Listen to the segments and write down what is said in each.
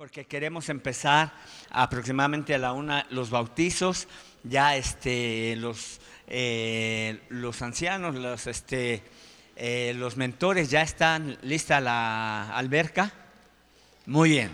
porque queremos empezar aproximadamente a la una los bautizos, ya este, los, eh, los ancianos, los, este, eh, los mentores, ya están lista la alberca. Muy bien,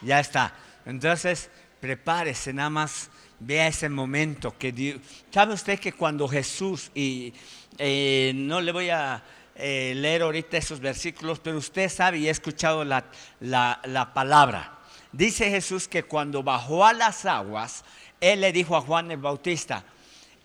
ya está. Entonces, prepárese, nada más vea ese momento que Dios. ¿Sabe usted que cuando Jesús, y eh, no le voy a eh, leer ahorita esos versículos, pero usted sabe y ha escuchado la, la palabra. Dice Jesús que cuando bajó a las aguas, Él le dijo a Juan el Bautista,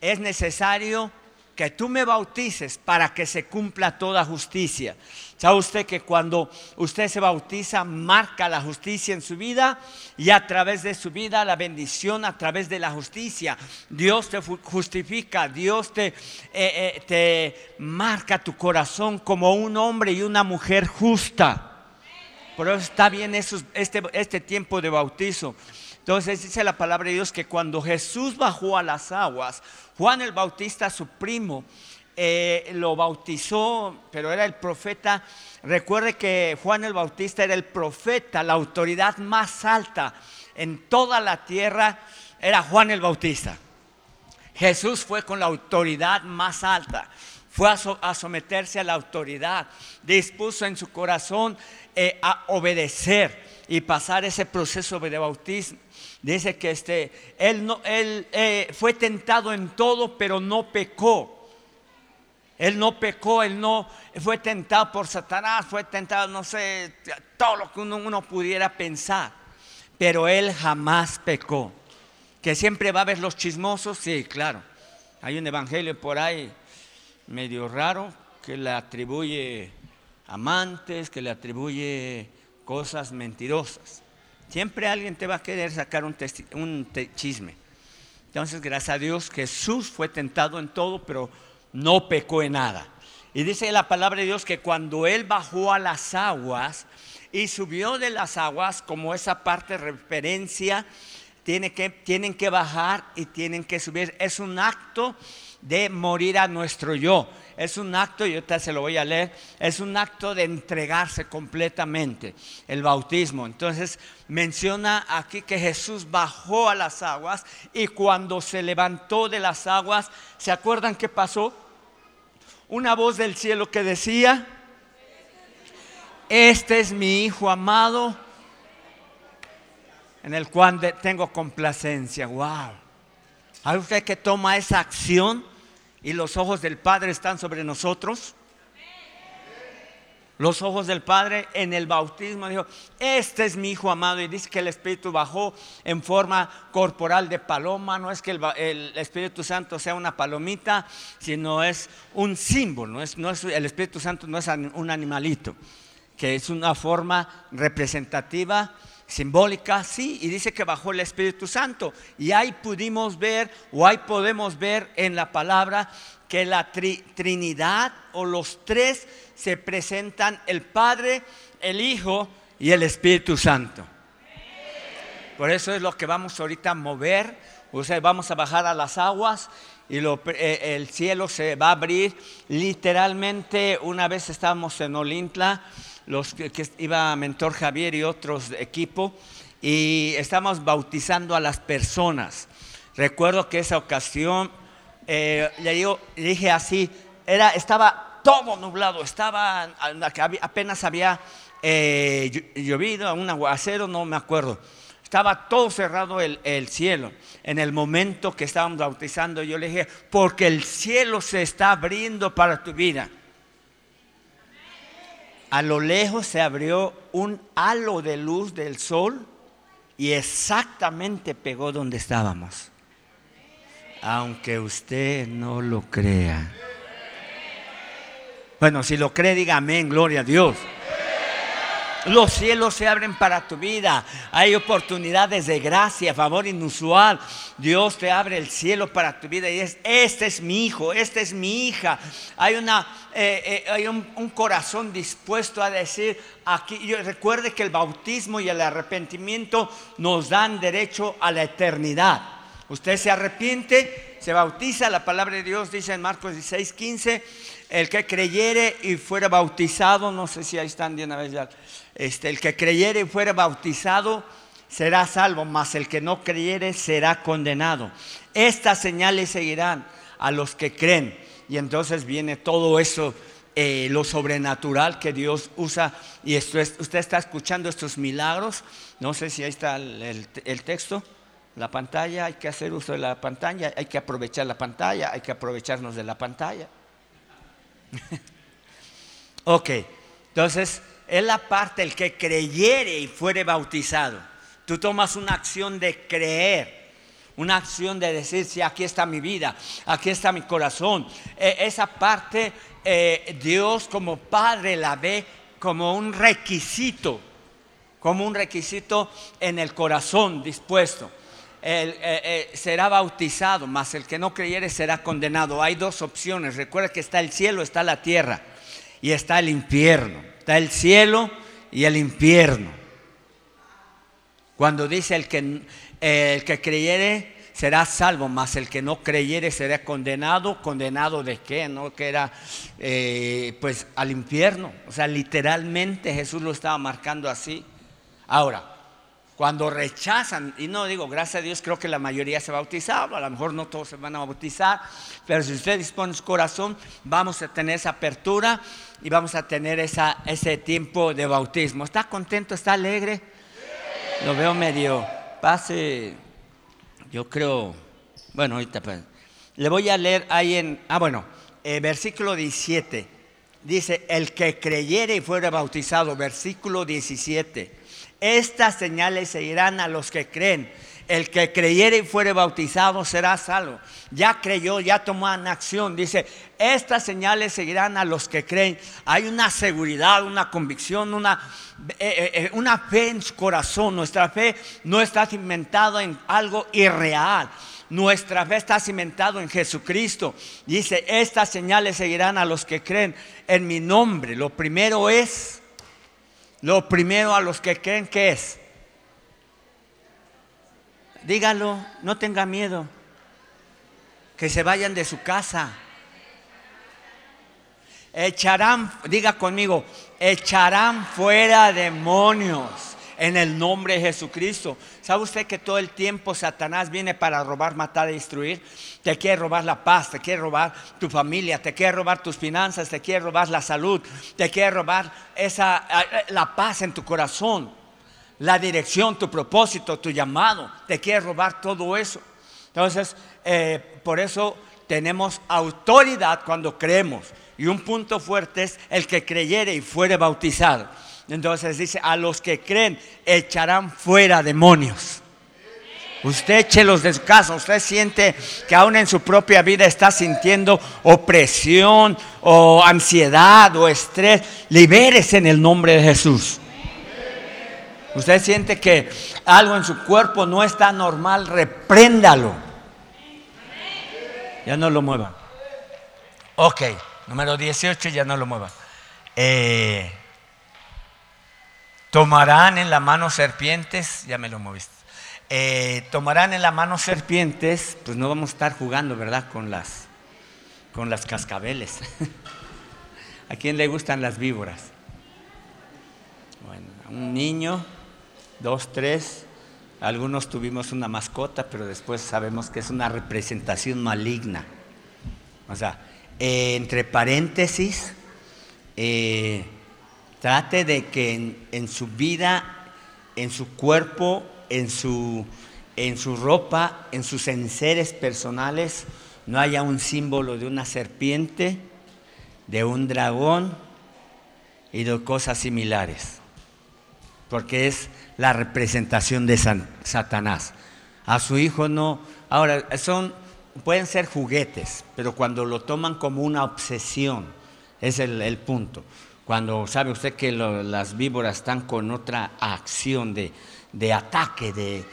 es necesario que tú me bautices para que se cumpla toda justicia. ¿Sabe usted que cuando usted se bautiza marca la justicia en su vida y a través de su vida la bendición a través de la justicia? Dios te justifica, Dios te, eh, eh, te marca tu corazón como un hombre y una mujer justa. Por eso está bien este, este tiempo de bautizo. Entonces dice la palabra de Dios que cuando Jesús bajó a las aguas, Juan el Bautista, su primo, eh, lo bautizó, pero era el profeta. Recuerde que Juan el Bautista era el profeta, la autoridad más alta en toda la tierra era Juan el Bautista. Jesús fue con la autoridad más alta, fue a, someterse a la autoridad, dispuso en su corazón eh, a obedecer y pasar ese proceso de bautismo. Dice que este, él, no, él eh, fue tentado en todo, pero no pecó. Él no pecó, él no fue tentado por Satanás, fue tentado, no sé, todo lo que uno, uno pudiera pensar. Pero él jamás pecó. Que siempre va a haber los chismosos, sí, claro. Hay un evangelio por ahí medio raro que le atribuye amantes, que le atribuye cosas mentirosas. Siempre alguien te va a querer sacar un, chisme. Entonces, gracias a Dios, Jesús fue tentado en todo, pero no pecó en nada. Y dice la palabra de Dios que cuando Él bajó a las aguas y subió de las aguas, como esa parte referencia, tiene que, tienen que bajar y tienen que subir. Es un acto de morir a nuestro yo. Es un acto, y ahorita se lo voy a leer, es un acto de entregarse completamente, el bautismo. Entonces menciona aquí que Jesús bajó a las aguas y cuando se levantó de las aguas, ¿se acuerdan qué pasó? Una voz del cielo que decía, este es mi Hijo amado, en el cual tengo complacencia. ¡Wow! ¿Hay usted que toma esa acción? Y los ojos del Padre están sobre nosotros. Los ojos del Padre en el bautismo dijo, este es mi Hijo amado y dice que el Espíritu bajó en forma corporal de paloma, no es que el, Espíritu Santo sea una palomita, sino es un símbolo, no es, no es, el Espíritu Santo no es un animalito, que es una forma representativa simbólica, sí, y dice que bajó el Espíritu Santo. Y ahí pudimos ver, o ahí podemos ver en la palabra que la Trinidad o los tres se presentan el Padre, el Hijo y el Espíritu Santo. Por eso es lo que vamos ahorita a mover. O sea, vamos a bajar a las aguas y eh, el cielo se va a abrir. Literalmente, una vez estábamos en Olintla los que, iba Mentor Javier y otros equipo, y estamos bautizando a las personas. Recuerdo que esa ocasión, eh, le, dije así, era, estaba todo nublado, estaba, apenas había eh, llovido, un aguacero, no me acuerdo. Estaba todo cerrado el, el, cielo. En el momento que estábamos bautizando, yo le dije, porque el cielo se está abriendo para tu vida a lo lejos se abrió un halo de luz del sol y exactamente pegó donde estábamos. Aunque usted no lo crea. Bueno, si lo cree, diga amén, gloria a Dios. Los cielos se abren para tu vida. Hay oportunidades de gracia, favor inusual. Dios te abre el cielo para tu vida y es, este es mi hijo, esta es mi hija. Hay, una, eh, eh, hay un, corazón dispuesto a decir, aquí, recuerde que el bautismo y el arrepentimiento nos dan derecho a la eternidad. Usted se arrepiente, se bautiza, la palabra de Dios dice en Marcos 16, 15 el que creyere y fuera bautizado, no sé si ahí están de una ya, este, el que creyere y fuera bautizado será salvo, mas el que no creyere será condenado. Estas señales seguirán a los que creen. Y entonces viene todo eso, eh, lo sobrenatural que Dios usa. Y esto usted está escuchando estos milagros. No sé si ahí está el, el texto, la pantalla. Hay que hacer uso de la pantalla, hay que aprovechar la pantalla, hay que aprovecharnos de la pantalla. ok, entonces es la parte el que creyere y fuere bautizado. Tú tomas una acción de creer, una acción de decir, sí, aquí está mi vida, aquí está mi corazón. E, esa parte eh, Dios como Padre la ve como un requisito, como un requisito en el corazón dispuesto. Eh, eh, será bautizado, mas el que no creyere será condenado. Hay dos opciones. Recuerda que está el cielo, está la tierra y está el infierno. Está el cielo y el infierno. Cuando dice el que, el que creyere será salvo, mas el que no creyere será condenado. ¿Condenado de qué? ¿No? Que era eh, pues al infierno. O sea, literalmente Jesús lo estaba marcando así. Ahora, cuando rechazan, y no digo, gracias a Dios, creo que la mayoría se bautizado, a lo mejor no todos se van a bautizar, pero si usted dispone su corazón, vamos a tener esa apertura y vamos a tener esa, ese tiempo de bautismo. ¿Está contento? ¿Está alegre? Lo veo medio, pase, yo creo, bueno, ahorita pues, le voy a leer ahí en, ah, bueno, eh, versículo 17. Dice, el que creyere y fuera bautizado, versículo 17. Estas señales seguirán a los que creen el que creyere y fuere bautizado será salvo. Ya creyó, ya tomó una acción. Dice, estas señales seguirán a los que creen. Hay una seguridad, una convicción, una, eh, eh, eh, una fe en su corazón. Nuestra fe no está cimentada en algo irreal. Nuestra fe está cimentada en Jesucristo. Dice, estas señales seguirán a los que creen en mi nombre. Lo primero es, lo primero a los que creen que es dígalo, no tenga miedo. Que se vayan de su casa. Echarán, diga conmigo, echarán fuera demonios en el nombre de Jesucristo. ¿Sabe usted que todo el tiempo Satanás viene para robar, matar y destruir? Te quiere robar la paz, te quiere robar tu familia, te quiere robar tus finanzas, te quiere robar la salud, te quiere robar esa, la paz en tu corazón la dirección, tu propósito, tu llamado. Te quiere robar todo eso. Entonces, eh, por eso tenemos autoridad cuando creemos. Y un punto fuerte es el que creyere y fuere bautizado. Entonces dice, a los que creen echarán fuera demonios. Usted échelos de su casa. Usted siente que aún en su propia vida está sintiendo opresión o ansiedad o estrés. Libérese en el nombre de Jesús. Usted siente que algo en su cuerpo no está normal, repréndalo. Ya no lo mueva. Ok, número 18, ya no lo mueva. Eh, tomarán en la mano serpientes, ya me lo moviste. Eh, tomarán en la mano serpientes, pues no vamos a estar jugando, ¿verdad? Con las, con las cascabeles. ¿A quién le gustan las víboras? Bueno, un niño dos, tres. Algunos tuvimos una mascota, pero después sabemos que es una representación maligna. O sea, eh, entre paréntesis, eh, trate de que en, su vida, en su cuerpo, en su, en su ropa, en sus enseres personales, no haya un símbolo de una serpiente, de un dragón y de cosas similares. Porque es la representación de Satanás. A su hijo no. Ahora, son, pueden ser juguetes, pero cuando lo toman como una obsesión, es el, punto. Cuando sabe usted que las víboras están con otra acción de, de ataque, de,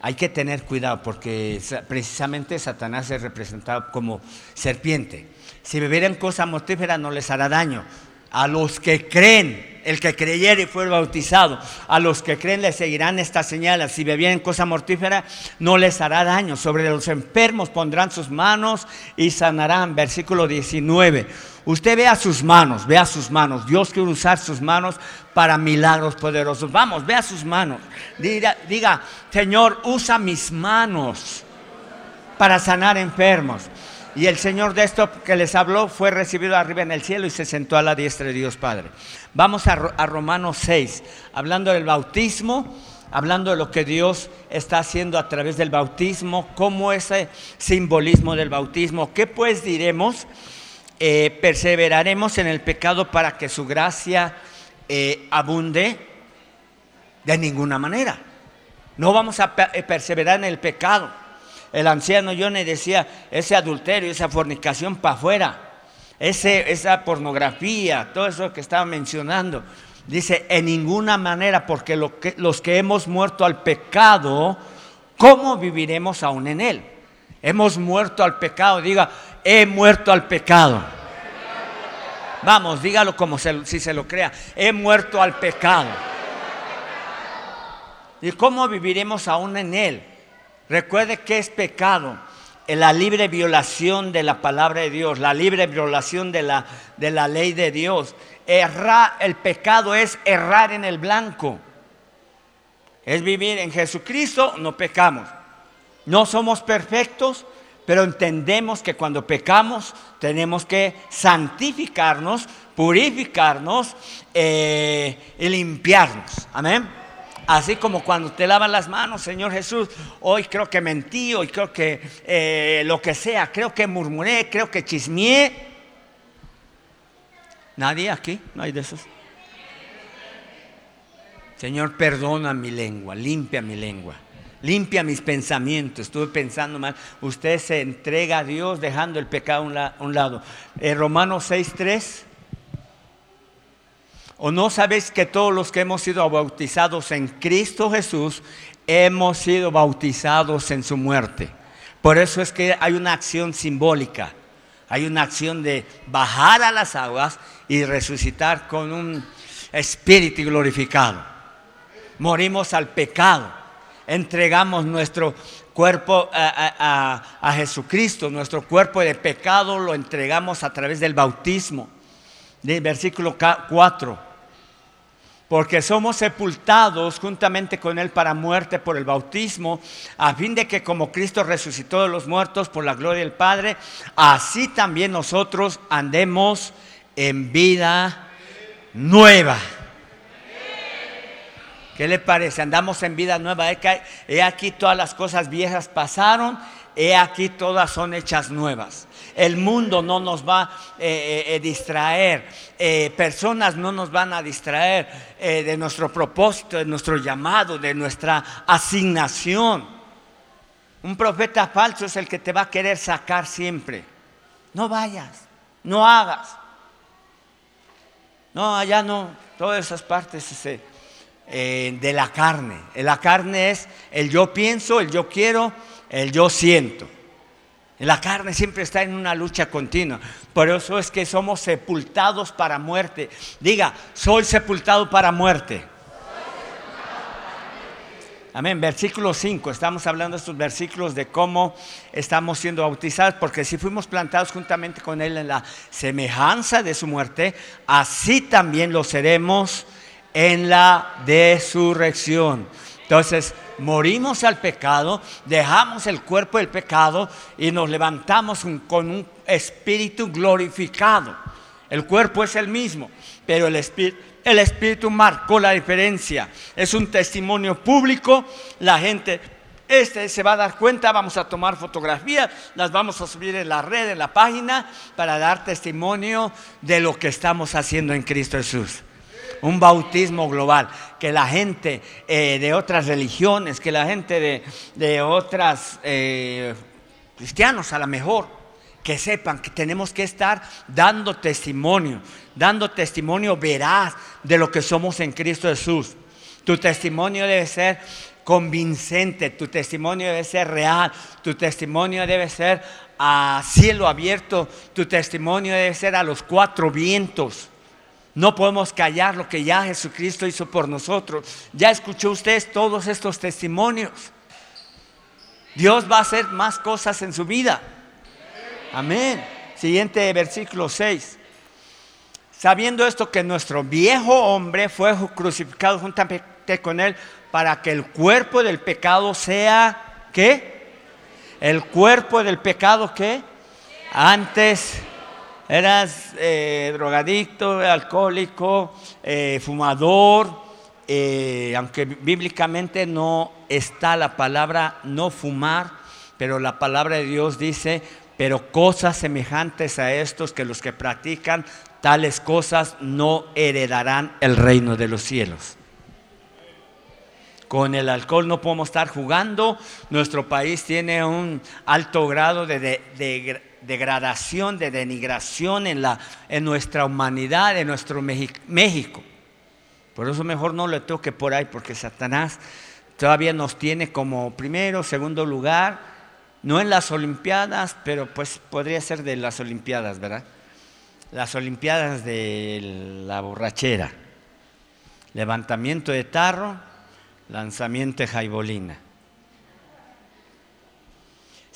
hay que tener cuidado porque precisamente Satanás es representado como serpiente. Si bebieran cosa mortífera no les hará daño. A los que creen el que creyere y fuere bautizado, a los que creen les seguirán estas señales. Si bebieren cosa mortífera, no les hará daño. Sobre los enfermos pondrán sus manos y sanarán. Versículo 19. Usted vea sus manos, vea sus manos. Dios quiere usar sus manos para milagros poderosos. Vamos, vea sus manos. Diga, diga Señor, usa mis manos para sanar enfermos. Y el Señor de esto que les habló fue recibido arriba en el cielo y se sentó a la diestra de Dios Padre. Vamos a, Romanos 6, hablando del bautismo, hablando de lo que Dios está haciendo a través del bautismo, cómo ese simbolismo del bautismo. ¿Qué pues diremos? Eh, perseveraremos en el pecado para que su gracia eh, abunde de ninguna manera. No vamos a eh, perseverar en el pecado. El anciano Johnny decía, ese adulterio, esa fornicación para afuera esa pornografía, todo eso que estaba mencionando. Dice, en ninguna manera, porque los que hemos muerto al pecado, ¿cómo viviremos aún en él? Hemos muerto al pecado, diga, he muerto al pecado. Vamos, dígalo como si se lo crea, he muerto al pecado. ¿Y cómo viviremos aún en él? Recuerde que es pecado la libre violación de la palabra de Dios, la libre violación de la, de la ley de Dios. Errar, el pecado es errar en el blanco. Es vivir en Jesucristo, no pecamos. No somos perfectos, pero entendemos que cuando pecamos tenemos que santificarnos, purificarnos eh, y limpiarnos. Amén. Así como cuando te lavas las manos, Señor Jesús, hoy creo que mentí, hoy creo que eh, lo que sea, creo que murmuré, creo que chismeé. ¿Nadie aquí? ¿No hay de esos? Señor, perdona mi lengua, limpia mi lengua, limpia mis pensamientos. Estuve pensando mal. Usted se entrega a Dios dejando el pecado a un, lado. Eh, Romanos 6.3 ¿O no sabéis que todos los que hemos sido bautizados en Cristo Jesús hemos sido bautizados en su muerte? Por eso es que hay una acción simbólica. Hay una acción de bajar a las aguas y resucitar con un espíritu glorificado. Morimos al pecado. Entregamos nuestro cuerpo a, a Jesucristo. Nuestro cuerpo de pecado lo entregamos a través del bautismo. Versículo 4 porque somos sepultados juntamente con Él para muerte por el bautismo, a fin de que como Cristo resucitó de los muertos por la gloria del Padre, así también nosotros andemos en vida nueva. ¿Qué le parece? Andamos en vida nueva. He aquí todas las cosas viejas pasaron, he aquí todas son hechas nuevas. El mundo no nos va a eh, eh, distraer, eh, personas no nos van a distraer de nuestro propósito, de nuestro llamado, de nuestra asignación. Un profeta falso es el que te va a querer sacar siempre. No vayas, no hagas. No, allá no, todas esas partes de la carne. La carne es el yo pienso, el yo quiero, el yo siento. La carne siempre está en una lucha continua. Por eso es que somos sepultados para muerte. Diga, soy sepultado para muerte. Amén. Versículo 5. Estamos hablando de estos versículos de cómo estamos siendo bautizados, porque si fuimos plantados juntamente con Él en la semejanza de su muerte, así también lo seremos en la resurrección. Entonces, morimos al pecado, dejamos el cuerpo del pecado y nos levantamos con un espíritu glorificado. El cuerpo es el mismo, pero el espíritu, el espíritu marcó la diferencia. Es un testimonio público, la gente este se va a dar cuenta, vamos a tomar fotografías, las vamos a subir en la red, en la página, para dar testimonio de lo que estamos haciendo en Cristo Jesús un bautismo global, que la gente eh, de otras religiones, que la gente de, de otras eh, cristianos a lo mejor, que sepan que tenemos que estar dando testimonio, dando testimonio veraz de lo que somos en Cristo Jesús. Tu testimonio debe ser convincente, tu testimonio debe ser real, tu testimonio debe ser a cielo abierto, tu testimonio debe ser a los cuatro vientos. No podemos callar lo que ya Jesucristo hizo por nosotros. Ya escuchó usted todos estos testimonios. Dios va a hacer más cosas en su vida. Amén. Siguiente versículo 6. Sabiendo esto que nuestro viejo hombre fue crucificado juntamente con él para que el cuerpo del pecado sea ¿qué? El cuerpo del pecado ¿qué? Antes eras eh, drogadicto, alcohólico, eh, fumador, eh, aunque bíblicamente no está la palabra no fumar, pero la palabra de Dios dice, pero cosas semejantes a estos que los que practican tales cosas no heredarán el reino de los cielos. Con el alcohol no podemos estar jugando. Nuestro país tiene un alto grado de, de degradación, de denigración en, la, en nuestra humanidad, en nuestro México. Por eso mejor no le toque por ahí, porque Satanás todavía nos tiene como primero, segundo lugar, no en las Olimpiadas, pero pues podría ser de las Olimpiadas, ¿verdad? Las Olimpiadas de la borrachera, levantamiento de tarro, lanzamiento de jaibolina.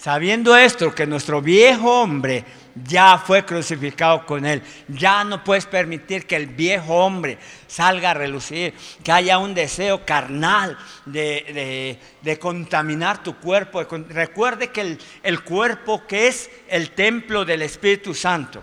Sabiendo esto, que nuestro viejo hombre ya fue crucificado con él, ya no puedes permitir que el viejo hombre salga a relucir, que haya un deseo carnal de, contaminar tu cuerpo. Recuerde que el, el cuerpo que es el templo del Espíritu Santo.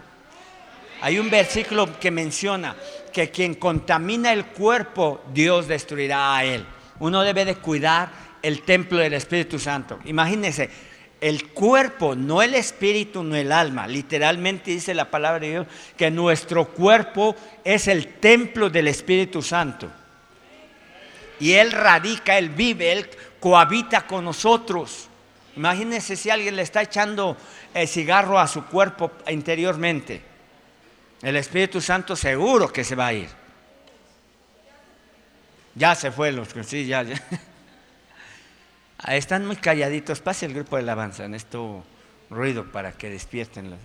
Hay un versículo que menciona que quien contamina el cuerpo, Dios destruirá a él. Uno debe de cuidar el templo del Espíritu Santo. Imagínense, el cuerpo, no el espíritu, no el alma. Literalmente dice la palabra de Dios que nuestro cuerpo es el templo del Espíritu Santo. Y Él radica, Él vive, Él cohabita con nosotros. Imagínense si alguien le está echando el cigarro a su cuerpo interiormente. El Espíritu Santo seguro que se va a ir. Ya se fue los sí, ya. ya. Están muy calladitos. Pase el grupo de alabanza en esto ruido para que despierten.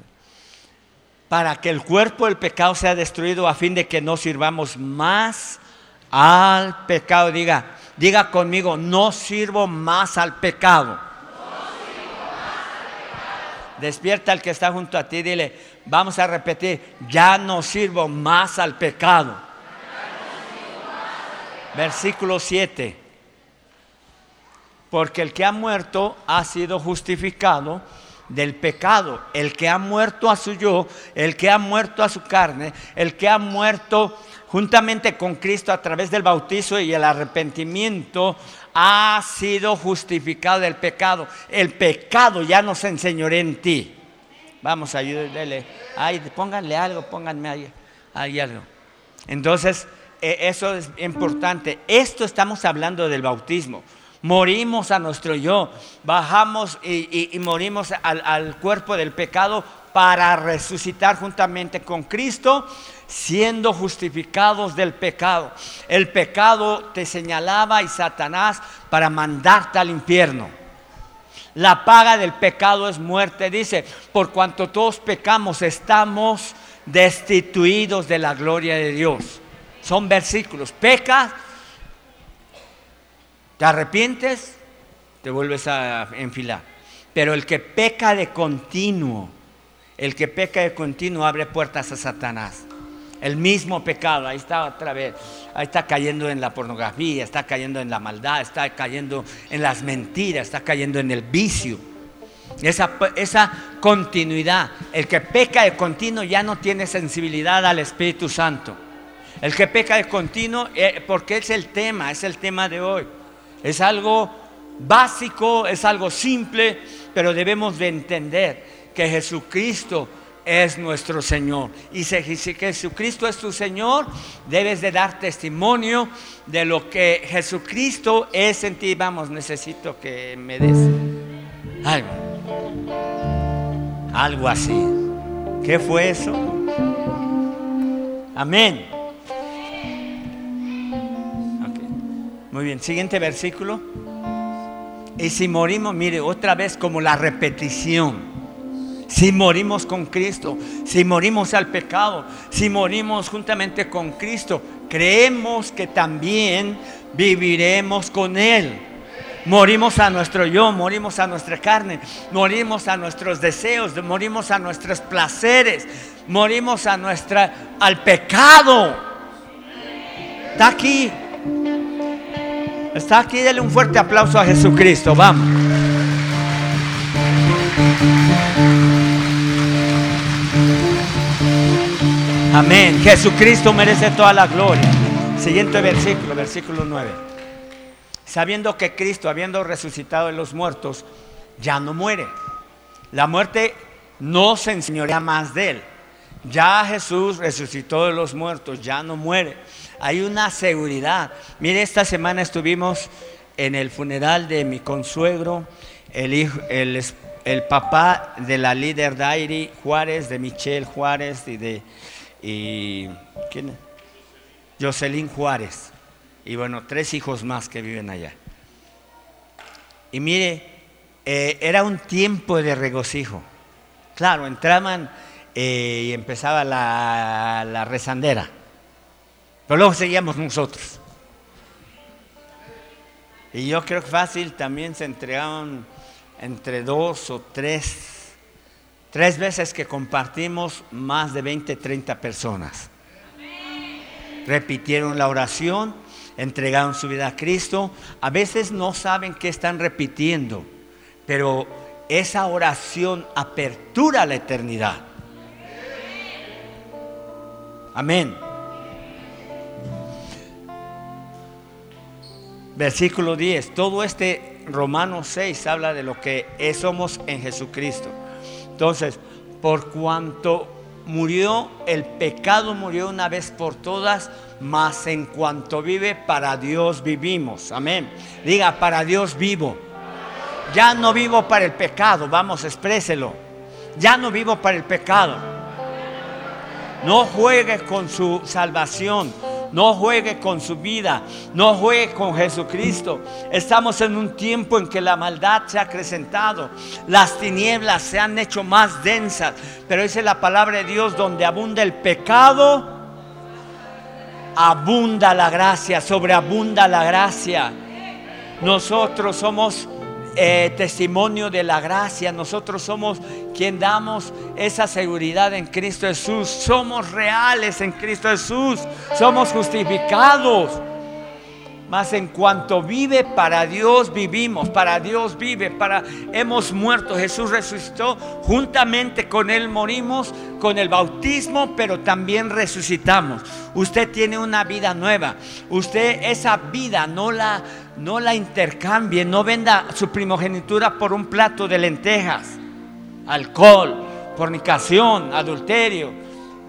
Para que el cuerpo del pecado sea destruido a fin de que no sirvamos más al pecado. Diga, diga conmigo, no sirvo más al pecado. Despierta al que está junto a ti, dile, vamos a repetir, ya no sirvo más al pecado. Versículo 7 porque el que ha muerto ha sido justificado del pecado. El que ha muerto a su yo, el que ha muerto a su carne, el que ha muerto juntamente con Cristo a través del bautizo y el arrepentimiento, ha sido justificado del pecado. El pecado ya no se enseñoré en ti. Vamos, a ayudarle. Ay, pónganle algo, pónganme ahí, ahí algo. Entonces, e, eso es importante. Esto estamos hablando del bautismo. Morimos a nuestro yo, bajamos y, morimos al, al cuerpo del pecado para resucitar juntamente con Cristo, siendo justificados del pecado. El pecado te señalaba y Satanás para mandarte al infierno. La paga del pecado es muerte, dice, por cuanto todos pecamos, estamos destituidos de la gloria de Dios. Son versículos. Pecas te arrepientes, te vuelves a enfilar. Pero el que peca de continuo, el que peca de continuo abre puertas a Satanás. El mismo pecado, ahí está otra vez, ahí está cayendo en la pornografía, está cayendo en la maldad, está cayendo en las mentiras, está cayendo en el vicio. Esa, continuidad, el que peca de continuo ya no tiene sensibilidad al Espíritu Santo. El que peca de continuo, eh, porque es el tema, es el tema de hoy. Es algo básico, es algo simple, pero debemos de entender que Jesucristo es nuestro Señor. Y si Jesucristo es tu Señor, debes de dar testimonio de lo que Jesucristo es en ti. Vamos, necesito que me des algo. Algo así. ¿Qué fue eso? Amén. Muy bien, siguiente versículo. Y si morimos, mire, otra vez como la repetición. Si morimos con Cristo, si morimos al pecado, si morimos juntamente con Cristo, creemos que también viviremos con Él. Morimos a nuestro yo, morimos a nuestra carne, morimos a nuestros deseos, morimos a nuestros placeres, morimos a nuestra al pecado. Está aquí. Está aquí, dele un fuerte aplauso a Jesucristo. Vamos. Amén. Jesucristo merece toda la gloria. Siguiente versículo, versículo 9 sabiendo que Cristo, habiendo resucitado de los muertos, ya no muere. La muerte no se enseñorea más de él. Ya Jesús resucitó de los muertos, ya no muere. Hay una seguridad. Mire, esta semana estuvimos en el funeral de mi consuegro, el, papá de la líder Dairi Juárez, de Michelle Juárez y de ¿quién? Jocelyn Juárez y bueno, tres hijos más que viven allá. Y mire, eh, era un tiempo de regocijo. Claro, entraban eh, y empezaba la, la rezandera, pero luego seguíamos nosotros. Y yo creo que fácil también se entregaban entre dos o tres, tres veces que compartimos más de 20, 30 personas. Repitieron la oración entregaron su vida a Cristo, a veces no saben qué están repitiendo, pero esa oración apertura la eternidad. Amén. Versículo 10. Todo este Romanos 6 habla de lo que somos en Jesucristo. Entonces, por cuanto murió, el pecado murió una vez por todas, mas en cuanto vive, para Dios vivimos. Amén. Diga, para Dios vivo. Ya no vivo para el pecado, vamos, expréselo. Ya no vivo para el pecado. No juegue con su salvación. No juegue con su vida, no juegue con Jesucristo. Estamos en un tiempo en que la maldad se ha acrecentado, las tinieblas se han hecho más densas, pero dice la palabra de Dios, donde abunda el pecado, abunda la gracia, sobreabunda la gracia. Nosotros somos eh, testimonio de la gracia. Nosotros somos quien damos esa seguridad en Cristo Jesús. Somos reales en Cristo Jesús. Somos justificados. Mas en cuanto vive para Dios vivimos, para Dios vive, para hemos muerto. Jesús resucitó, juntamente con él morimos con el bautismo, pero también resucitamos. Usted tiene una vida nueva. Usted esa vida no la no la intercambie, no venda su primogenitura por un plato de lentejas, alcohol, fornicación, adulterio,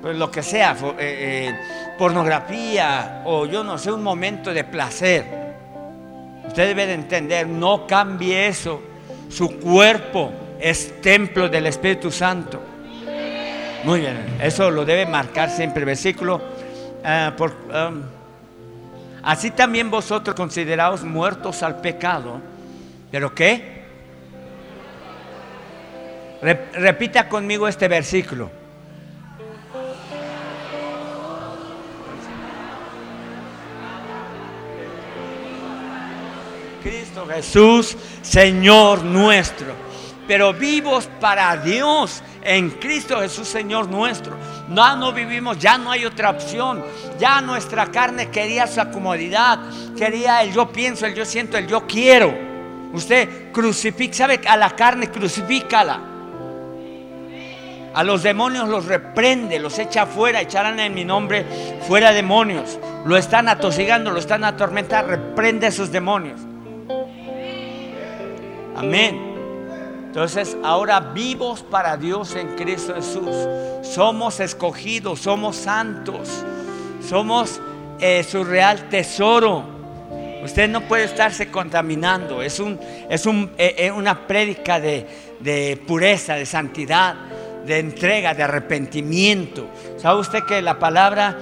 pues lo que sea, eh, eh, pornografía o yo no sé, un momento de placer. Usted debe de entender, no cambie eso. Su cuerpo es templo del Espíritu Santo. Muy bien, eso lo debe marcar siempre. Versículo ah, por, um, Así también vosotros consideraos muertos al pecado. ¿Pero qué? repita conmigo este versículo. Cristo Jesús, Señor nuestro. Pero vivos para Dios en Cristo Jesús, Señor nuestro. No, no vivimos, ya no hay otra opción. Ya nuestra carne quería su comodidad, quería el yo pienso, el yo siento, el yo quiero. Usted crucifica, ¿sabe? A la carne crucifícala. A los demonios los reprende, los echa fuera, echarán en mi nombre fuera demonios. Lo están atosigando, lo están atormentando, reprende a esos demonios. Amén. Entonces, ahora vivos para Dios en Cristo Jesús. Somos escogidos, somos santos, somos eh, su real tesoro. Usted no puede estarse contaminando. Es, un, es un, eh, eh, una prédica de, pureza, de santidad, de entrega, de arrepentimiento. ¿Sabe usted que la palabra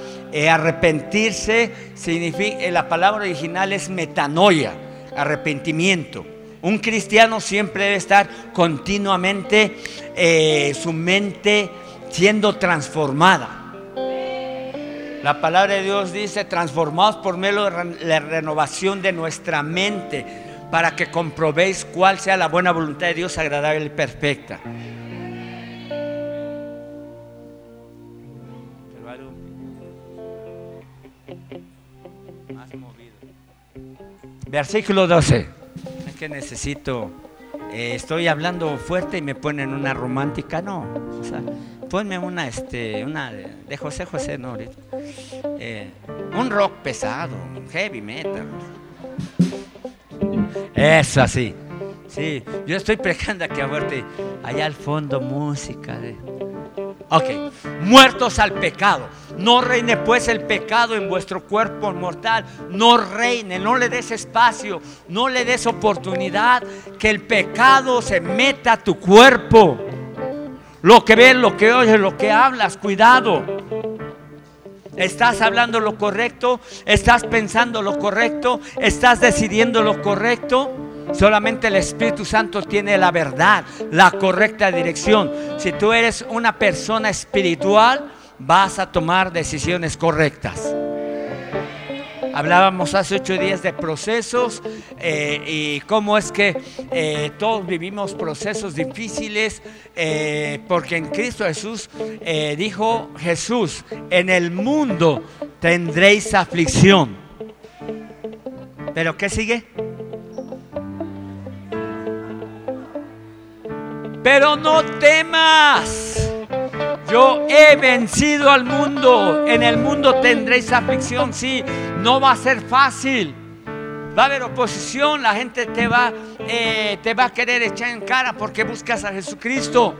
arrepentirse significa, la palabra original es metanoia, arrepentimiento? Un cristiano siempre debe estar continuamente eh, su mente siendo transformada. La palabra de Dios dice, transformados por medio de la renovación de nuestra mente, para que comprobéis cuál sea la buena voluntad de Dios agradable y perfecta. Versículo 12. Que necesito, eh, estoy hablando fuerte y me ponen una romántica, no. O ponme una, este, una de José José, no, eh, un rock pesado, heavy metal. Eso así. Sí, yo estoy pregando aquí a. Allá al fondo música de... Ok, muertos al pecado. No reine pues el pecado en vuestro cuerpo mortal. No reine, no le des espacio, no le des oportunidad que el pecado se meta a tu cuerpo. Lo que ves, lo que oyes, lo que hablas, cuidado. ¿Estás hablando lo correcto? ¿Estás pensando lo correcto? ¿Estás decidiendo lo correcto? Solamente el Espíritu Santo tiene la verdad, la correcta dirección. Si tú eres una persona espiritual, vas a tomar decisiones correctas. Hablábamos hace ocho días de procesos eh, y cómo es que eh, todos vivimos procesos difíciles eh, porque en Cristo Jesús dijo Jesús, en el mundo tendréis aflicción. ¿Pero qué sigue? Pero no temas. Yo he vencido al mundo. En el mundo tendréis aflicción. Sí, no va a ser fácil. Va a haber oposición. La gente te va, eh, te va a querer echar en cara porque buscas a Jesucristo.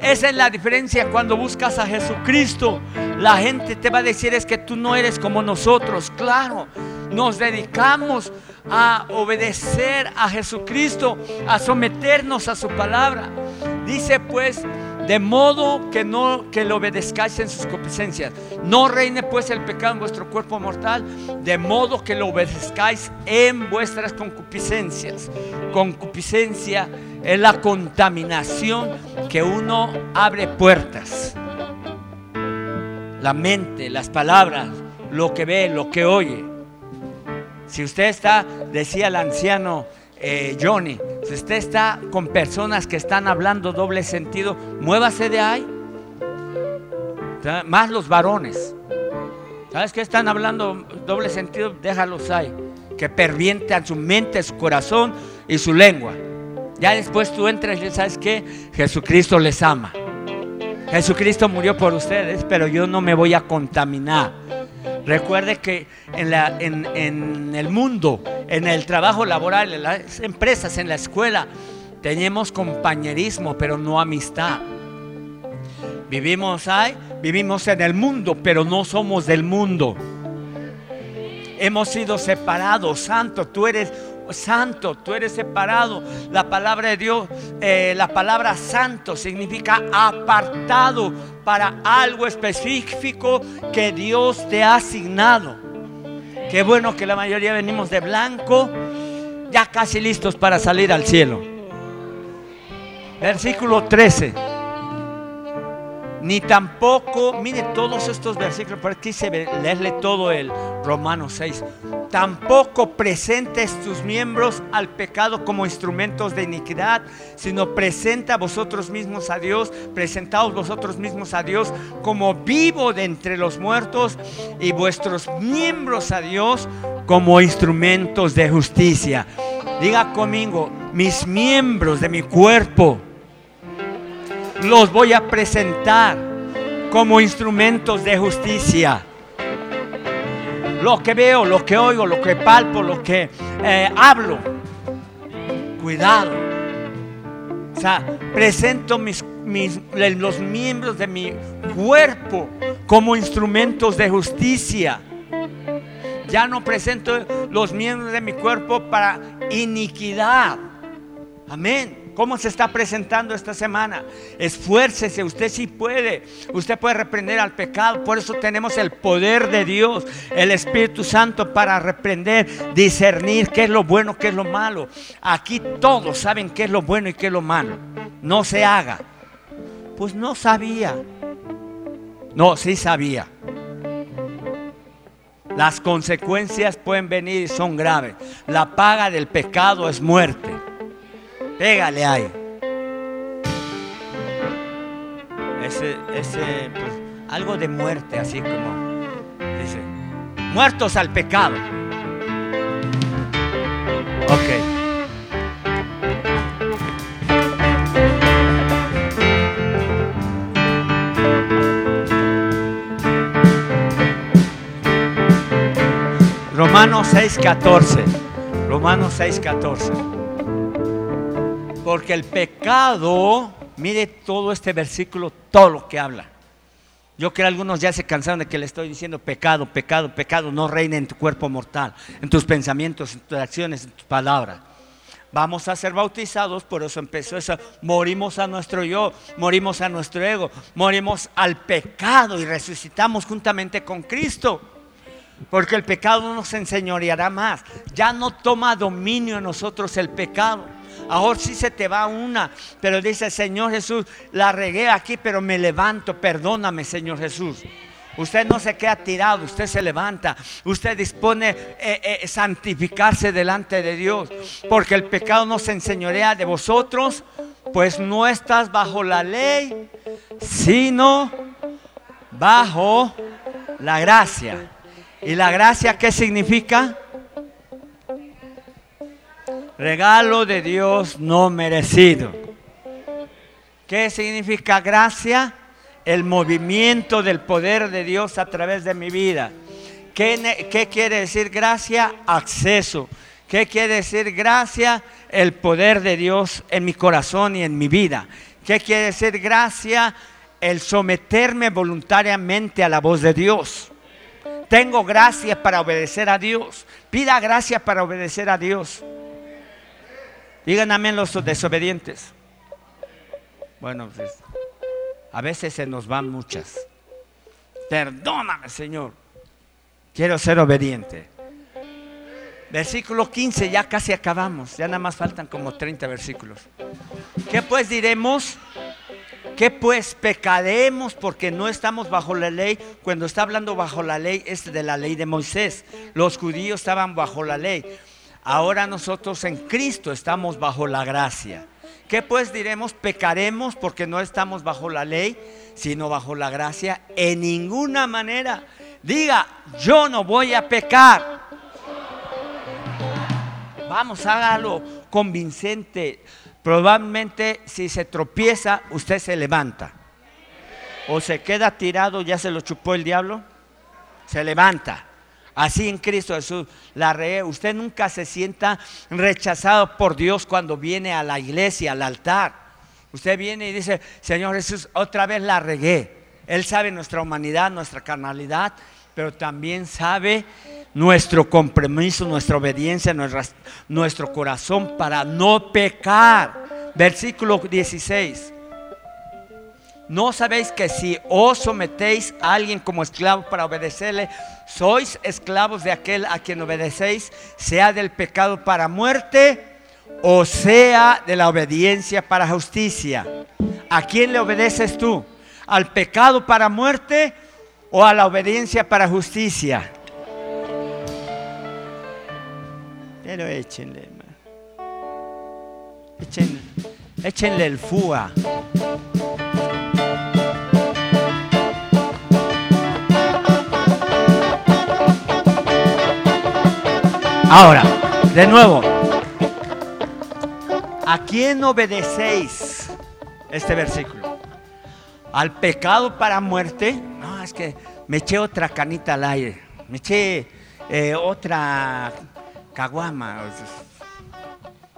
Esa es la diferencia cuando buscas a Jesucristo. La gente te va a decir es que tú no eres como nosotros. Claro, nos dedicamos a obedecer a Jesucristo, a someternos a su palabra. Dice pues, de modo que no que lo obedezcáis en sus concupiscencias. No reine pues el pecado en vuestro cuerpo mortal, de modo que lo obedezcáis en vuestras concupiscencias. Concupiscencia es la contaminación que uno abre puertas. La mente, las palabras, lo que ve, lo que oye. Si usted está, decía el anciano eh, Johnny, si usted está con personas que están hablando doble sentido, muévase de ahí. Más los varones. ¿Sabes qué están hablando doble sentido? Déjalos ahí. Que pervientan su mente, su corazón y su lengua. Ya después tú entras y sabes que Jesucristo les ama. Jesucristo murió por ustedes, pero yo no me voy a contaminar. Recuerde que en, la, en, el mundo, en el trabajo laboral, en las empresas, en la escuela, tenemos compañerismo, pero no amistad. Vivimos ahí, vivimos en el mundo, pero no somos del mundo. Hemos sido separados, santo, tú eres santo, tú eres separado. La palabra de Dios, eh, la palabra santo significa apartado para algo específico que Dios te ha asignado. Qué bueno que la mayoría venimos de blanco, ya casi listos para salir al cielo. Versículo 13 ni tampoco, mire todos estos versículos, por aquí se ve, leerle todo el Romano 6. Tampoco presentes tus miembros al pecado como instrumentos de iniquidad, sino presenta vosotros mismos a Dios, presentaos vosotros mismos a Dios como vivo de entre los muertos y vuestros miembros a Dios como instrumentos de justicia. Diga conmigo, mis miembros de mi cuerpo los voy a presentar como instrumentos de justicia. Lo que veo, lo que oigo, lo que palpo, lo que eh, hablo. Cuidado. O sea, presento mis, los miembros de mi cuerpo como instrumentos de justicia. Ya no presento los miembros de mi cuerpo para iniquidad. Amén ¿Cómo se está presentando esta semana? Esfuércese, usted sí puede. Usted puede reprender al pecado. Por eso tenemos el poder de Dios, el Espíritu Santo para reprender, discernir qué es lo bueno, qué es lo malo. Aquí todos saben qué es lo bueno y qué es lo malo. No se haga. Pues no sabía. No, sí sabía. Las consecuencias pueden venir y son graves. La paga del pecado es muerte. Pégale ahí. Ese, ese, pues, algo de muerte, así como dice, muertos al pecado. Ok. Romanos 6:14. Romanos 6:14. Porque el pecado, mire todo este versículo, todo lo que habla. Yo creo que algunos ya se cansaron de que le estoy diciendo pecado, pecado, pecado, no reina en tu cuerpo mortal, en tus pensamientos, en tus acciones, en tus palabras. Vamos a ser bautizados, por eso empezó eso. Morimos a nuestro yo, morimos a nuestro ego, morimos al pecado y resucitamos juntamente con Cristo. Porque el pecado no nos enseñoreará más. Ya no toma dominio en nosotros el pecado. Ahora sí se te va una, pero dice Señor Jesús, la regué aquí, pero me levanto, perdóname Señor Jesús. Usted no se queda tirado, usted se levanta, usted dispone eh, eh, santificarse delante de Dios, porque el pecado no se enseñorea de vosotros, pues no estás bajo la ley, sino bajo la gracia. ¿Y la gracia qué significa? Regalo de Dios no merecido. ¿Qué significa gracia? El movimiento del poder de Dios a través de mi vida. ¿Qué, quiere decir gracia? Acceso. ¿Qué quiere decir gracia? El poder de Dios en mi corazón y en mi vida. ¿Qué quiere decir gracia? El someterme voluntariamente a la voz de Dios. Tengo gracia para obedecer a Dios. Pida gracia para obedecer a Dios. Digan amén los desobedientes. Bueno, pues, a veces se nos van muchas. Perdóname, Señor. Quiero ser obediente. Versículo 15, ya casi acabamos. Ya nada más faltan como 30 versículos. ¿Qué pues diremos? ¿Qué pues pecaremos porque no estamos bajo la ley? Cuando está hablando bajo la ley es de la ley de Moisés. Los judíos estaban bajo la ley. Ahora nosotros en Cristo estamos bajo la gracia. ¿Qué pues diremos? Pecaremos porque no estamos bajo la ley, sino bajo la gracia. En ninguna manera. Diga, yo no voy a pecar. Vamos, hágalo convincente. Probablemente si se tropieza, usted se levanta. O se queda tirado, ya se lo chupó el diablo. Se levanta. Así en Cristo Jesús la regué. Usted nunca se sienta rechazado por Dios cuando viene a la iglesia, al altar. Usted viene y dice, Señor Jesús, otra vez la regué. Él sabe nuestra humanidad, nuestra carnalidad, pero también sabe nuestro compromiso, nuestra obediencia, nuestro corazón para no pecar. Versículo 16. ¿No sabéis que si os sometéis a alguien como esclavo para obedecerle, sois esclavos de aquel a quien obedecéis, sea del pecado para muerte o sea de la obediencia para justicia? ¿A quién le obedeces tú? ¿Al pecado para muerte o a la obediencia para justicia? Pero échenle, échenle, échenle el fuga. Ahora, de nuevo, ¿a quién obedecéis este versículo? ¿Al pecado para muerte? No, es que me eché otra canita al aire, me eché eh, otra caguama.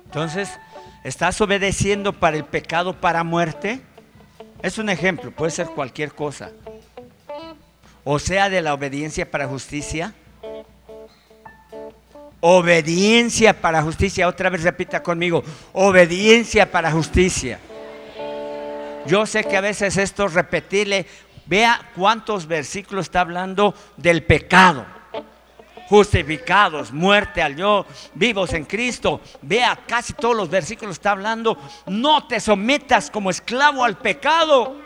Entonces, ¿estás obedeciendo para el pecado para muerte? Es un ejemplo, puede ser cualquier cosa. O sea, de la obediencia para justicia. Obediencia para justicia. Otra vez repita conmigo. Obediencia para justicia. Yo sé que a veces esto repetirle, vea cuántos versículos está hablando del pecado. Justificados, muerte al yo, vivos en Cristo. Vea, casi todos los versículos está hablando, no te sometas como esclavo al pecado.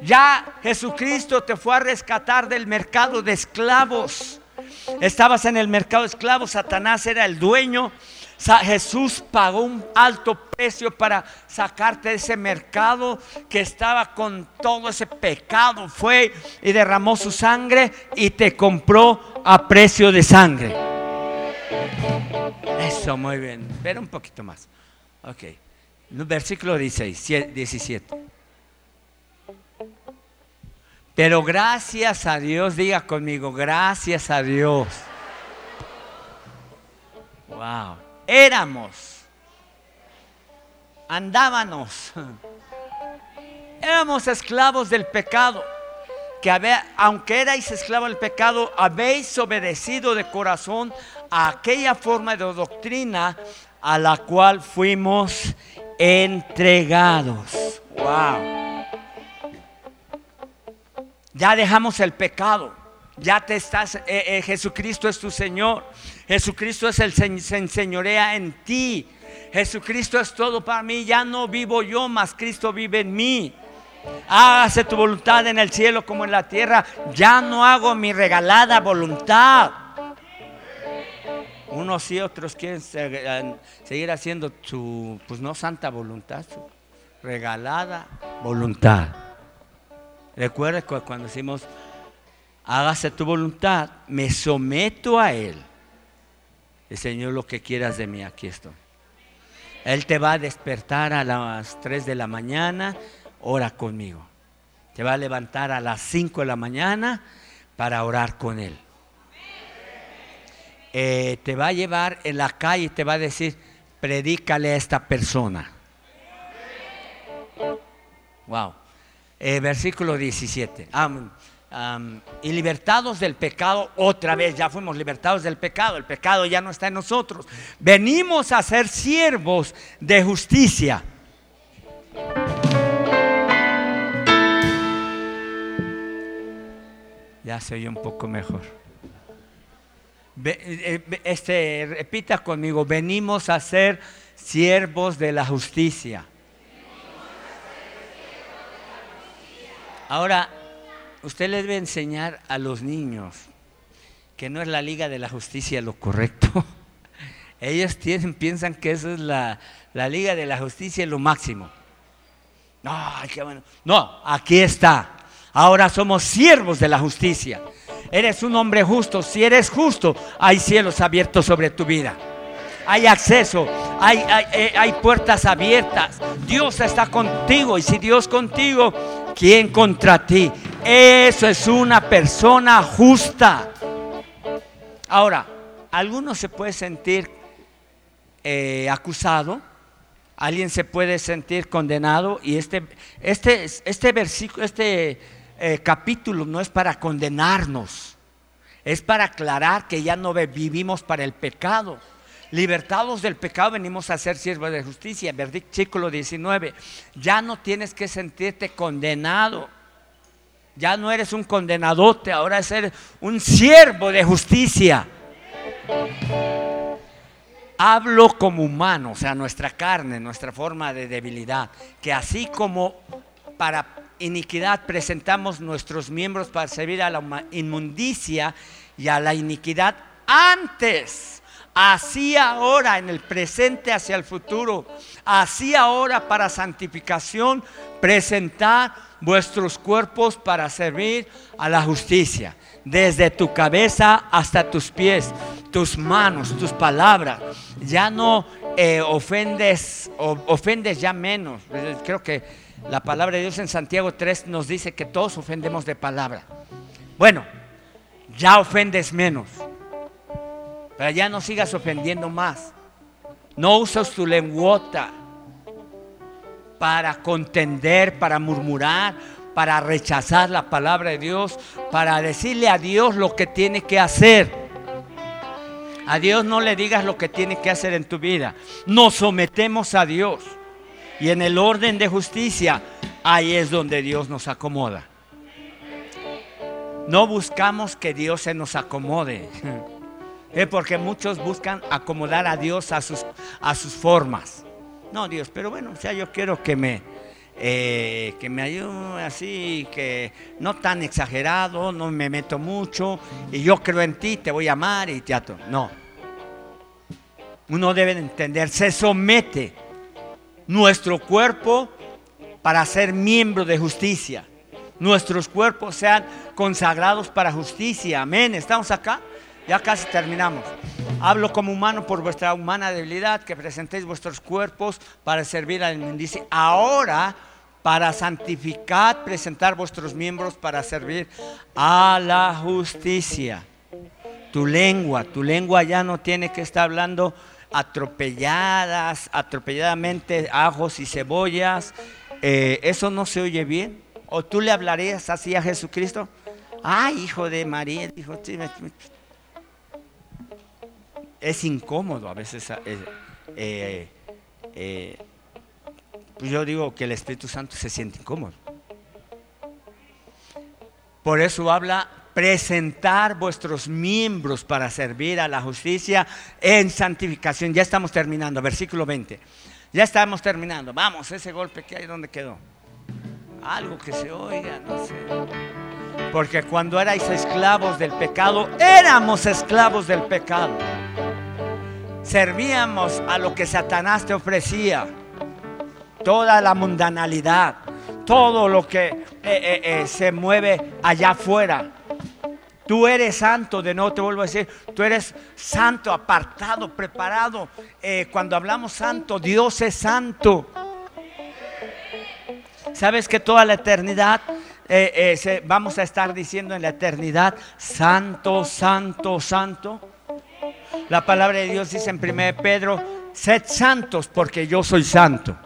Ya Jesucristo te fue a rescatar del mercado de esclavos. Estabas en el mercado de esclavos, Satanás era el dueño, Jesús pagó un alto precio para sacarte de ese mercado que estaba con todo ese pecado. Fue y derramó su sangre y te compró a precio de sangre. Eso, muy bien. Espera un poquito más. Ok. Versículo 16, 17. Pero gracias a Dios, diga conmigo, gracias a Dios. Wow éramos, andábamos, éramos esclavos del pecado, que aunque erais esclavos del pecado, habéis obedecido de corazón a aquella forma de doctrina a la cual fuimos entregados. Wow. Ya dejamos el pecado. Ya te estás, eh, eh, Jesucristo es tu Señor. Jesucristo es el se enseñorea en ti. Jesucristo es todo para mí. Ya no vivo yo, más Cristo vive en mí. Hágase tu voluntad en el cielo como en la tierra. Ya no hago mi regalada voluntad. Unos y otros quieren eh, seguir haciendo su, pues no santa voluntad, su regalada voluntad. Recuerda cuando decimos, hágase tu voluntad, me someto a Él. El Señor, lo que quieras de mí, aquí estoy. Él te va a despertar a las 3 de la mañana, ora conmigo. Te va a levantar a las 5 de la mañana para orar con Él. Eh, te va a llevar en la calle y te va a decir, predícale a esta persona. Wow. Eh, versículo 17 y libertados del pecado, otra vez ya fuimos libertados del pecado, el pecado ya no está en nosotros. Venimos a ser siervos de justicia. Ya se oye un poco mejor. Eh, eh, este, repita conmigo, venimos a ser siervos de la justicia. Ahora, usted le debe enseñar a los niños que no es la Liga de la Justicia lo correcto. Ellos piensan que eso es la, Liga de la Justicia lo máximo. No, bueno. No, aquí está. Ahora somos siervos de la justicia. Eres un hombre justo. Si eres justo, hay cielos abiertos sobre tu vida. Hay acceso, hay, hay, eh, hay puertas abiertas. Dios está contigo. Y si Dios contigo, ¿quién contra ti? Eso es una persona justa. Ahora, alguno se puede sentir eh, acusado, alguien se puede sentir condenado y este, este, este versículo, este eh, capítulo no es para condenarnos, es para aclarar que ya no vivimos para el pecado. Libertados del pecado venimos a ser siervos de justicia. Versículo 19. Ya no tienes que sentirte condenado. Ya no eres un condenadote, ahora eres un siervo de justicia. Hablo como humano, o sea, nuestra carne, nuestra forma de debilidad, que así como para iniquidad presentamos nuestros miembros para servir a la inmundicia y a la iniquidad antes, así ahora en el presente hacia el futuro, así ahora para santificación presentar vuestros cuerpos para servir a la justicia, desde tu cabeza hasta tus pies, tus manos, tus palabras. Ya no eh, ofendes, ofendes ya menos. Creo que la palabra de Dios en Santiago 3 nos dice que todos ofendemos de palabra. Bueno, ya ofendes menos, pero ya no sigas ofendiendo más. No usas tu lenguota para contender, para murmurar, para rechazar la palabra de Dios, para decirle a Dios lo que tiene que hacer. A Dios no le digas lo que tiene que hacer en tu vida. Nos sometemos a Dios. Y en el orden de justicia, ahí es donde Dios nos acomoda. No buscamos que Dios se nos acomode. Es porque muchos buscan acomodar a Dios a sus, a sus formas. No, Dios, pero bueno, o sea, yo quiero que me, eh, que me ayude así, que no tan exagerado, no me meto mucho, y yo creo en ti, te voy a amar y teatro. No. Uno debe entender, se somete nuestro cuerpo para ser miembro de justicia. Nuestros cuerpos sean consagrados para justicia. Amén. ¿Estamos acá? Ya casi terminamos. Hablo como humano por vuestra humana debilidad, que presentéis vuestros cuerpos para servir al Dice, ahora para santificar, presentar vuestros miembros para servir a la justicia. Tu lengua, tu lengua ya no tiene que estar hablando atropelladas, atropelladamente ajos y cebollas. Eh, eso no se oye bien. ¿O tú le hablarías así a Jesucristo? Ay, hijo de María, dijo, es incómodo a veces. Eh, eh, pues yo digo que el Espíritu Santo se siente incómodo. Por eso habla presentar vuestros miembros para servir a la justicia en santificación. Ya estamos terminando, versículo 20. Ya estamos terminando. Vamos, ese golpe que hay, ¿dónde quedó? Algo que se oiga, no sé. Porque cuando erais esclavos del pecado, éramos esclavos del pecado. Servíamos a lo que Satanás te ofrecía. Toda la mundanalidad, todo lo que eh, eh, eh, se mueve allá afuera. Tú eres santo, de nuevo te vuelvo a decir, tú eres santo, apartado, preparado. cuando hablamos santo, Dios es santo. ¿Sabes que toda la eternidad vamos a estar diciendo en la eternidad, santo, santo, santo? La palabra de Dios dice en 1 Pedro, sed santos porque yo soy santo.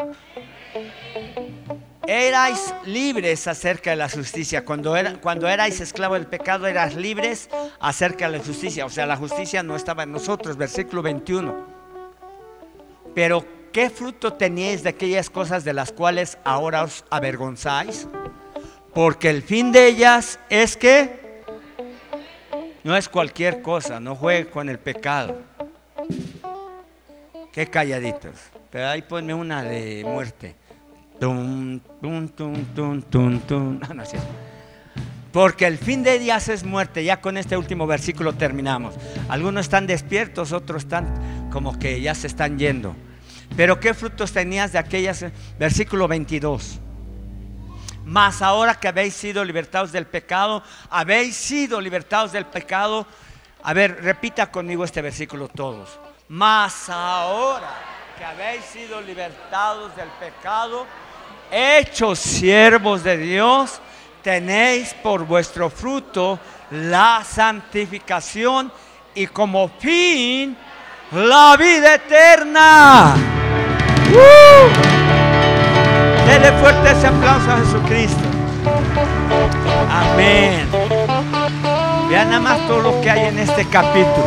Erais libres acerca de la justicia. Cuando, era, cuando erais esclavos del pecado, eras libres acerca de la justicia. O sea, la justicia no estaba en nosotros, versículo 21. Pero, ¿qué fruto teníais de aquellas cosas de las cuales ahora os avergonzáis? Porque el fin de ellas es que no es cualquier cosa, no juegue con el pecado. Qué calladitos. Pero ahí ponme una de muerte. Porque el fin de días es muerte. Ya con este último versículo terminamos. Algunos están despiertos, otros están como que ya se están yendo. Pero ¿qué frutos tenías de aquellas? Versículo 22. Mas ahora que habéis sido libertados del pecado, habéis sido libertados del pecado. A ver, repita conmigo este versículo todos. Mas ahora que habéis sido libertados del pecado, hechos siervos de Dios, tenéis por vuestro fruto la santificación y como fin la vida eterna. Dele fuerte ese aplauso a Jesucristo. Amén. Vean nada más todo lo que hay en este capítulo.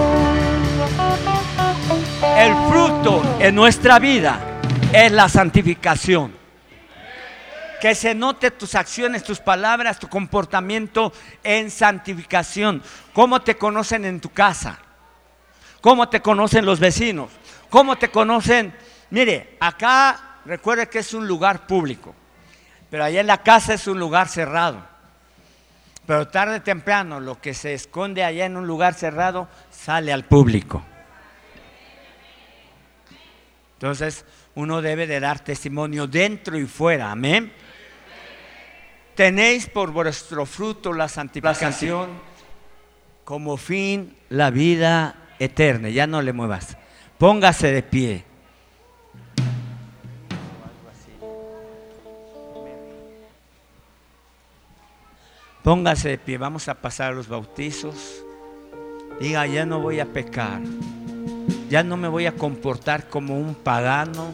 El fruto en nuestra vida es la santificación. Que se note tus acciones, tus palabras, tu comportamiento en santificación. ¿Cómo te conocen en tu casa? ¿Cómo te conocen los vecinos? ¿Cómo te conocen? Mire, acá Recuerde que es un lugar público, pero allá en la casa es un lugar cerrado. Pero tarde o temprano lo que se esconde allá en un lugar cerrado sale al público. Entonces uno debe de dar testimonio dentro y fuera. Amén. Tenéis por vuestro fruto la santificación como fin la vida eterna. Ya no le muevas. Póngase de pie. Póngase de pie, vamos a pasar a los bautizos. Diga, ya no voy a pecar. Ya no me voy a comportar como un pagano,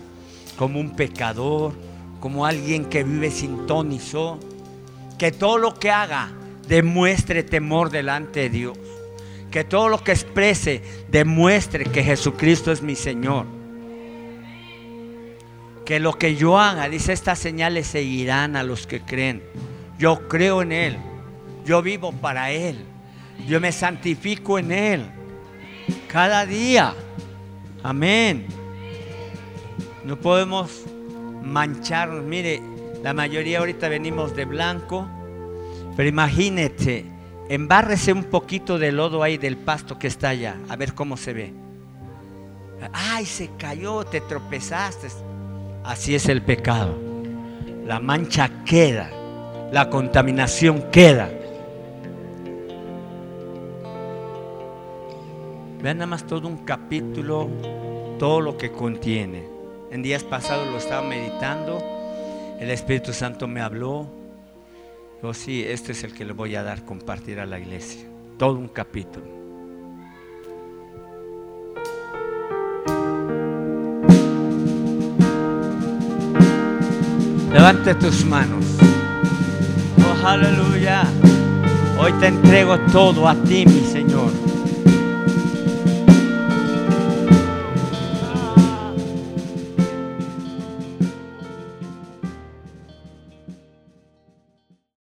como un pecador, como alguien que vive sin ton. Que todo lo que haga demuestre temor delante de Dios. Que todo lo que exprese demuestre que Jesucristo es mi Señor. Que lo que yo haga, dice, estas señales seguirán a los que creen. Yo creo en Él. Yo vivo para Él. Yo me santifico en Él. Cada día. Amén. No podemos mancharnos. Mire, la mayoría ahorita venimos de blanco. Pero imagínate, embárrese un poquito de lodo ahí del pasto que está allá. A ver cómo se ve. Ay, se cayó, te tropezaste. Así es el pecado. La mancha queda. La contaminación queda. Vean nada más todo un capítulo, todo lo que contiene. En días pasados lo estaba meditando, el Espíritu Santo me habló. Yo sí, este es el que le voy a dar compartir a la iglesia. Todo un capítulo. Levante tus manos. Oh, aleluya. Hoy te entrego todo a ti, mi Señor.